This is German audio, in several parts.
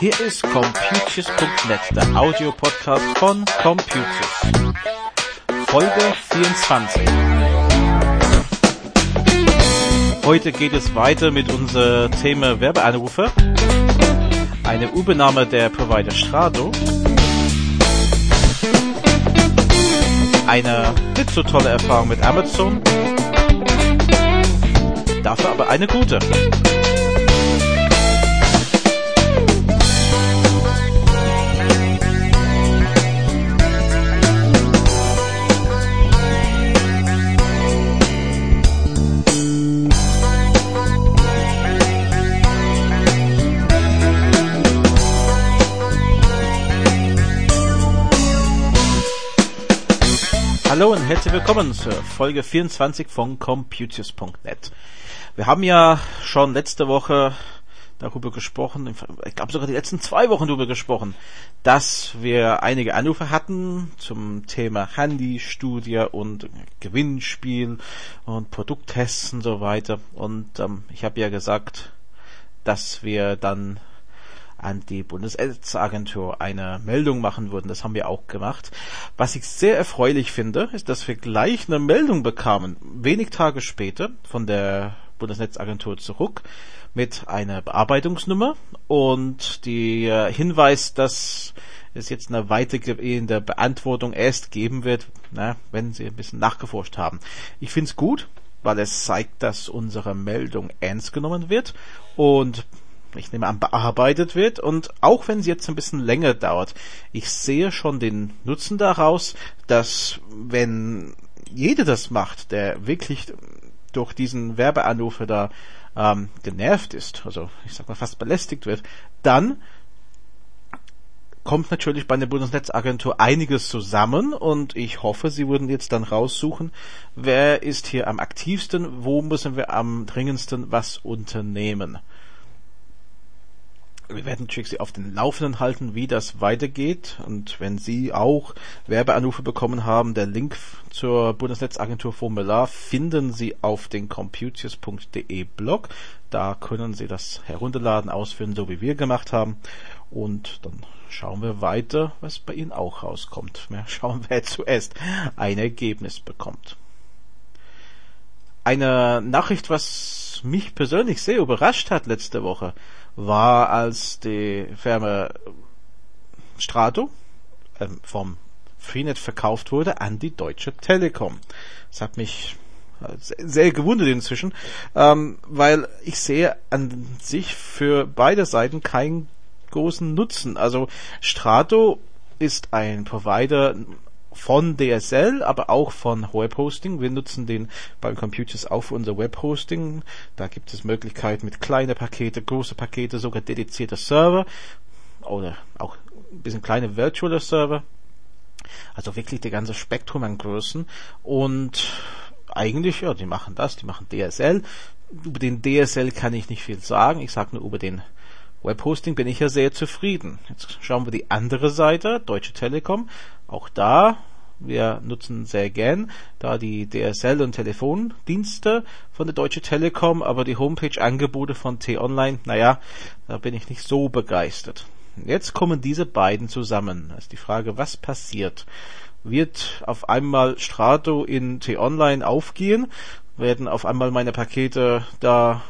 Hier ist Computius.net, der Audiopodcast von Computius. Folge 24. Heute geht es weiter mit unserem Thema Werbeanrufe, eine Übernahme der Provider Strado, eine nicht so tolle Erfahrung mit Amazon, dafür aber eine gute. Hallo und herzlich willkommen zur Folge 24 von Computius.net. Wir haben ja schon letzte Woche darüber gesprochen, ich glaube sogar die letzten zwei Wochen darüber gesprochen, dass wir einige Anrufe hatten zum Thema Handystudie und Gewinnspiel und Produkttests und so weiter. Und ähm, ich habe ja gesagt, dass wir dann an die Bundesagentur eine Meldung machen würden. Das haben wir auch gemacht. Was ich sehr erfreulich finde, ist, dass wir gleich eine Meldung bekamen, wenig Tage später von der Bundesnetzagentur zurück mit einer Bearbeitungsnummer und die äh, Hinweis, dass es jetzt eine weitergehende Beantwortung erst geben wird, na, wenn sie ein bisschen nachgeforscht haben. Ich finde es gut, weil es zeigt, dass unsere Meldung ernst genommen wird und ich nehme an, bearbeitet wird. Und auch wenn es jetzt ein bisschen länger dauert, ich sehe schon den Nutzen daraus, dass wenn jeder das macht, der wirklich durch diesen Werbeanrufe da ähm, genervt ist, also ich sag mal fast belästigt wird, dann kommt natürlich bei der Bundesnetzagentur einiges zusammen und ich hoffe, Sie würden jetzt dann raussuchen, wer ist hier am aktivsten, wo müssen wir am dringendsten was unternehmen. Wir werden natürlich Sie auf den Laufenden halten, wie das weitergeht. Und wenn Sie auch Werbeanrufe bekommen haben, der Link zur Bundesnetzagentur Formular finden Sie auf den computius.de Blog. Da können Sie das herunterladen, ausführen, so wie wir gemacht haben. Und dann schauen wir weiter, was bei Ihnen auch rauskommt. Wir schauen, wer zuerst ein Ergebnis bekommt. Eine Nachricht, was mich persönlich sehr überrascht hat letzte Woche war, als die Firma Strato ähm, vom Freenet verkauft wurde an die Deutsche Telekom. Das hat mich sehr gewundert inzwischen, ähm, weil ich sehe an sich für beide Seiten keinen großen Nutzen. Also Strato ist ein Provider von DSL, aber auch von Webhosting. Wir nutzen den beim Computers auch für unser Webhosting. Da gibt es Möglichkeiten mit kleine Pakete, große Pakete, sogar dedizierte Server oder auch ein bisschen kleine virtuelle Server. Also wirklich der ganze Spektrum an Größen und eigentlich, ja, die machen das, die machen DSL. Über den DSL kann ich nicht viel sagen. Ich sage nur über den Webhosting bin ich ja sehr zufrieden. Jetzt schauen wir die andere Seite, Deutsche Telekom. Auch da, wir nutzen sehr gern da die DSL und Telefondienste von der Deutsche Telekom, aber die Homepage-Angebote von T-Online, naja, da bin ich nicht so begeistert. Jetzt kommen diese beiden zusammen. Da ist die Frage, was passiert? Wird auf einmal Strato in T-Online aufgehen? Werden auf einmal meine Pakete da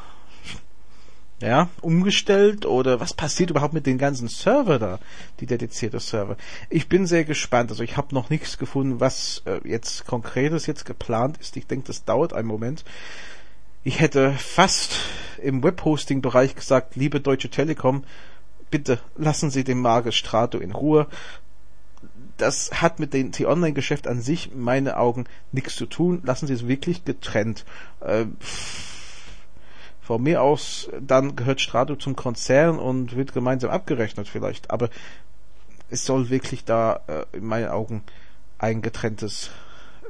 ja, umgestellt oder was passiert überhaupt mit den ganzen Server da, die dedizierte Server? Ich bin sehr gespannt. Also ich habe noch nichts gefunden, was äh, jetzt konkretes jetzt geplant ist. Ich denke, das dauert einen Moment. Ich hätte fast im Webhosting-Bereich gesagt, liebe Deutsche Telekom, bitte lassen Sie den Magistrato in Ruhe. Das hat mit dem T-Online-Geschäft an sich, in meinen Augen, nichts zu tun. Lassen Sie es wirklich getrennt. Äh, von mir aus, dann gehört Strato zum Konzern und wird gemeinsam abgerechnet vielleicht. Aber es soll wirklich da äh, in meinen Augen ein getrenntes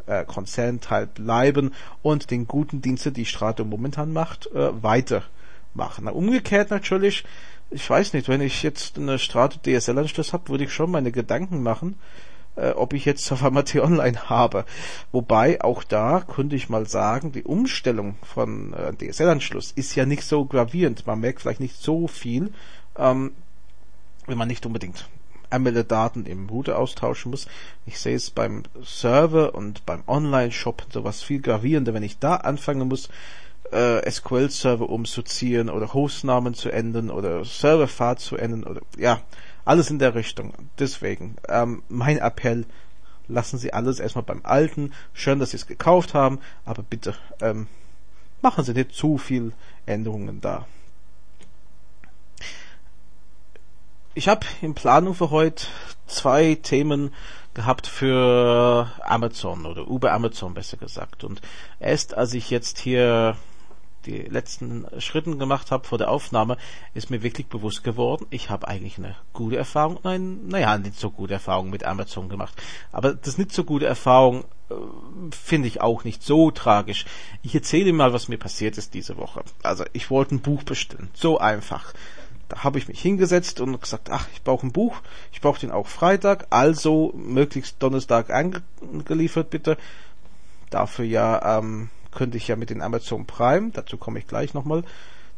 äh, Konzernteil bleiben und den guten Dienste, die Strato momentan macht, äh, weitermachen. Na, umgekehrt natürlich, ich weiß nicht, wenn ich jetzt eine Strato DSL-Anschluss habe, würde ich schon meine Gedanken machen, äh, ob ich jetzt Safamati Online habe. Wobei auch da könnte ich mal sagen, die Umstellung von äh, DSL-Anschluss ist ja nicht so gravierend. Man merkt vielleicht nicht so viel, ähm, wenn man nicht unbedingt Anmeldedaten im Router austauschen muss. Ich sehe es beim Server und beim Online-Shop sowas viel gravierender, wenn ich da anfangen muss, äh, SQL-Server umzuziehen oder Hostnamen zu ändern oder Serverfahrt zu ändern oder ja, alles in der Richtung. Deswegen, ähm, mein Appell, lassen Sie alles erstmal beim Alten. Schön, dass Sie es gekauft haben, aber bitte ähm, machen Sie nicht zu viel Änderungen da. Ich habe in Planung für heute zwei Themen gehabt für Amazon oder über Amazon besser gesagt. Und erst als ich jetzt hier die letzten Schritten gemacht habe vor der Aufnahme, ist mir wirklich bewusst geworden, ich habe eigentlich eine gute Erfahrung, nein, naja, nicht so gute Erfahrung mit Amazon gemacht. Aber das nicht so gute Erfahrung äh, finde ich auch nicht so tragisch. Ich erzähle mal, was mir passiert ist diese Woche. Also ich wollte ein Buch bestellen, so einfach. Da habe ich mich hingesetzt und gesagt, ach, ich brauche ein Buch, ich brauche den auch Freitag, also möglichst Donnerstag angeliefert bitte. Dafür ja ähm, könnte ich ja mit den Amazon Prime, dazu komme ich gleich nochmal,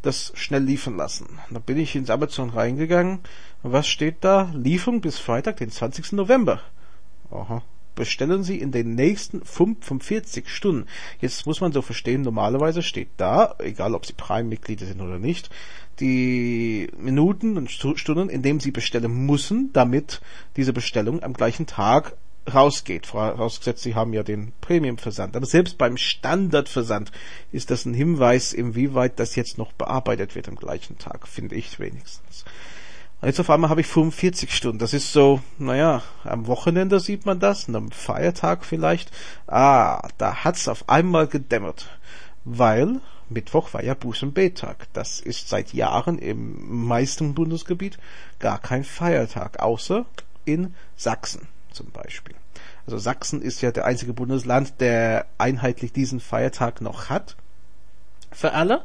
das schnell liefern lassen. Da bin ich ins Amazon reingegangen. Was steht da? Lieferung bis Freitag, den 20. November. Aha bestellen Sie in den nächsten 45 Stunden. Jetzt muss man so verstehen, normalerweise steht da, egal ob Sie Prime-Mitglieder sind oder nicht, die Minuten und Stunden, in denen Sie bestellen müssen, damit diese Bestellung am gleichen Tag rausgeht. Vorausgesetzt, Sie haben ja den Premium-Versand. Aber selbst beim Standard-Versand ist das ein Hinweis, inwieweit das jetzt noch bearbeitet wird am gleichen Tag, finde ich wenigstens. Jetzt auf einmal habe ich 45 Stunden. Das ist so, naja, am Wochenende sieht man das, und am Feiertag vielleicht. Ah, da hat's auf einmal gedämmert. Weil Mittwoch war ja Buß- und Bettag. Das ist seit Jahren im meisten Bundesgebiet gar kein Feiertag, außer in Sachsen zum Beispiel. Also Sachsen ist ja der einzige Bundesland, der einheitlich diesen Feiertag noch hat. Für alle.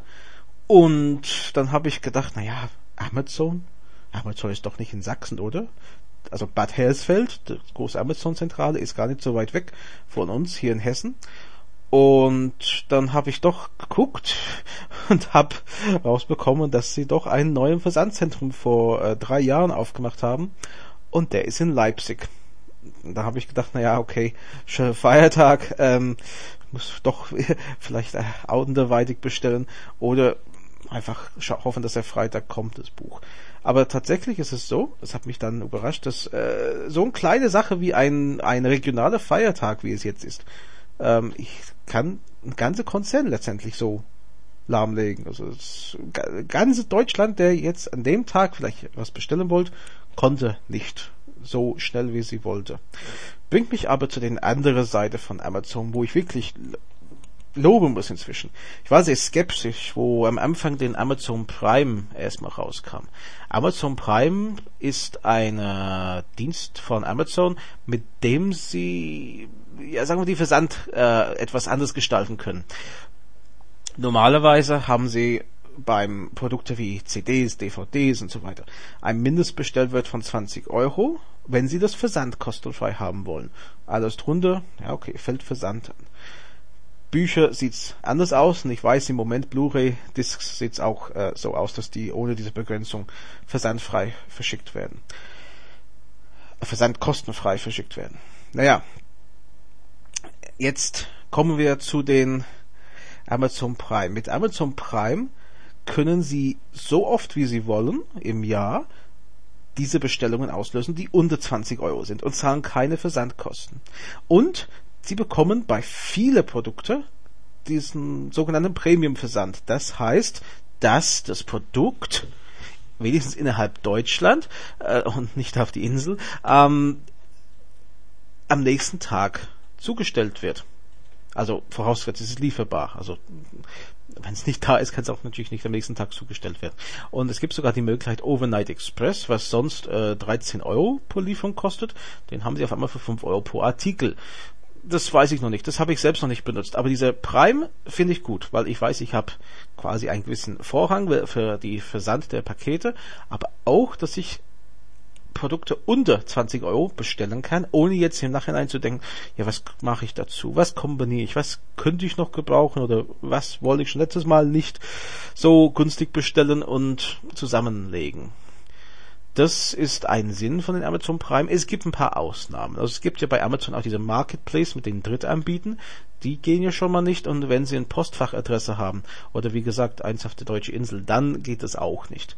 Und dann habe ich gedacht, naja, Amazon, Amazon ist doch nicht in Sachsen, oder? Also Bad Hersfeld, die große Amazon-Zentrale, ist gar nicht so weit weg von uns hier in Hessen. Und dann habe ich doch geguckt und habe rausbekommen, dass sie doch einen neuen Versandzentrum vor äh, drei Jahren aufgemacht haben. Und der ist in Leipzig. Da habe ich gedacht, naja, okay, schöner Feiertag, ähm, muss doch vielleicht anderweitig bestellen oder einfach hoffen, dass er Freitag kommt, das Buch. Aber tatsächlich ist es so, das hat mich dann überrascht, dass äh, so eine kleine Sache wie ein, ein regionaler Feiertag, wie es jetzt ist, ähm, ich kann ein ganze Konzern letztendlich so lahmlegen. Also das ganze Deutschland, der jetzt an dem Tag vielleicht was bestellen wollte, konnte nicht so schnell wie sie wollte. Bringt mich aber zu den anderen Seite von Amazon, wo ich wirklich loben muss inzwischen. Ich war sehr skeptisch, wo am Anfang den Amazon Prime erstmal rauskam. Amazon Prime ist ein äh, Dienst von Amazon, mit dem sie, ja, sagen wir, die Versand äh, etwas anders gestalten können. Normalerweise haben sie beim Produkte wie CDs, DVDs und so weiter ein Mindestbestellwert von 20 Euro, wenn Sie das Versand kostenfrei haben wollen. Alles drunter, ja okay, fällt Versand an. Bücher sieht's anders aus und ich weiß im Moment Blu-ray-Discs sieht's auch äh, so aus, dass die ohne diese Begrenzung versandfrei verschickt werden. Versandkostenfrei verschickt werden. Naja, jetzt kommen wir zu den Amazon Prime. Mit Amazon Prime können Sie so oft wie Sie wollen im Jahr diese Bestellungen auslösen, die unter 20 Euro sind und zahlen keine Versandkosten. Und Sie bekommen bei viele Produkte diesen sogenannten Premium-Versand. Das heißt, dass das Produkt wenigstens innerhalb Deutschland äh, und nicht auf die Insel ähm, am nächsten Tag zugestellt wird. Also vorausgesetzt, es ist lieferbar. Also wenn es nicht da ist, kann es auch natürlich nicht am nächsten Tag zugestellt werden. Und es gibt sogar die Möglichkeit Overnight Express, was sonst äh, 13 Euro pro Lieferung kostet. Den haben sie auf einmal für 5 Euro pro Artikel das weiß ich noch nicht. Das habe ich selbst noch nicht benutzt. Aber diese Prime finde ich gut, weil ich weiß, ich habe quasi einen gewissen Vorrang für die Versand der Pakete, aber auch, dass ich Produkte unter 20 Euro bestellen kann, ohne jetzt im Nachhinein zu denken, ja, was mache ich dazu? Was kombiniere ich? Was könnte ich noch gebrauchen? Oder was wollte ich schon letztes Mal nicht so günstig bestellen und zusammenlegen? Das ist ein Sinn von den Amazon Prime. Es gibt ein paar Ausnahmen. Also es gibt ja bei Amazon auch diese Marketplace mit den Drittanbieten. Die gehen ja schon mal nicht. Und wenn sie eine Postfachadresse haben oder wie gesagt eins auf der deutsche Insel, dann geht das auch nicht.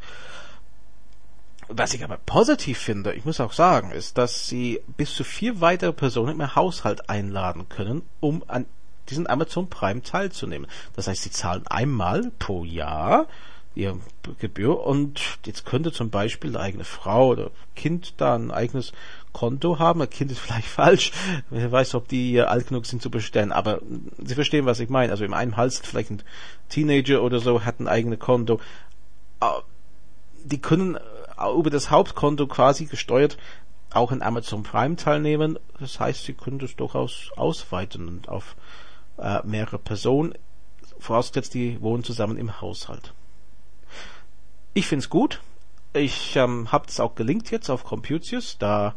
Was ich aber positiv finde, ich muss auch sagen, ist, dass sie bis zu vier weitere Personen im Haushalt einladen können, um an diesen Amazon Prime teilzunehmen. Das heißt, sie zahlen einmal pro Jahr ihre Gebühr und jetzt könnte zum Beispiel eine eigene Frau oder Kind da ein eigenes Konto haben. Ein Kind ist vielleicht falsch. Wer weiß, ob die alt genug sind zu bestellen. Aber Sie verstehen, was ich meine. Also in einem Hals vielleicht ein Teenager oder so hat ein eigenes Konto. Die können über das Hauptkonto quasi gesteuert auch in Amazon Prime teilnehmen. Das heißt, sie können das durchaus ausweiten und auf äh, mehrere Personen, vorausgesetzt, die wohnen zusammen im Haushalt. Ich finde es gut. Ich ähm, habe es auch gelinkt jetzt auf Computius. Da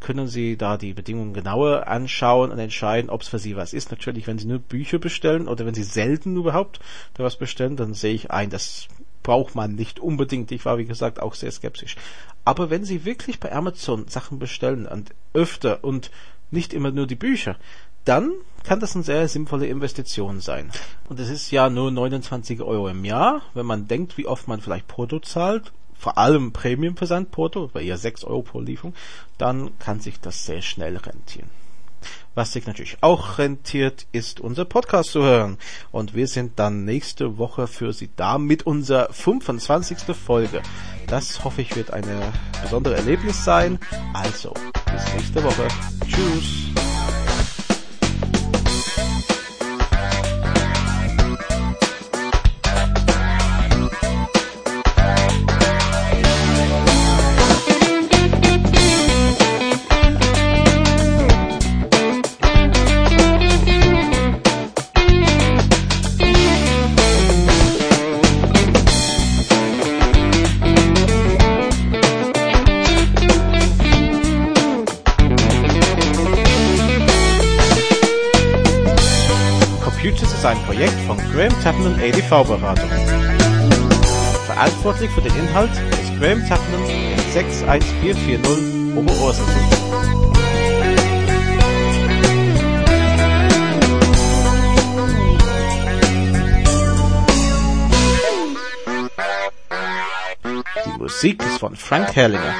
können Sie da die Bedingungen genauer anschauen und entscheiden, ob es für Sie was ist. Natürlich, wenn Sie nur Bücher bestellen oder wenn Sie selten überhaupt da was bestellen, dann sehe ich ein, dass braucht man nicht unbedingt. Ich war, wie gesagt, auch sehr skeptisch. Aber wenn Sie wirklich bei Amazon Sachen bestellen und öfter und nicht immer nur die Bücher, dann kann das eine sehr sinnvolle Investition sein. Und es ist ja nur 29 Euro im Jahr. Wenn man denkt, wie oft man vielleicht Porto zahlt, vor allem Premium-Versand-Porto, bei eher 6 Euro pro Lieferung, dann kann sich das sehr schnell rentieren. Was sich natürlich auch rentiert, ist unser Podcast zu hören. Und wir sind dann nächste Woche für Sie da mit unserer 25. Folge. Das hoffe ich wird eine besondere Erlebnis sein. Also, bis nächste Woche. Tschüss. Chapman ADV-Beratung. Verantwortlich für den Inhalt ist Graham in 61440 Oberursel. Die Musik ist von Frank Herrlinger.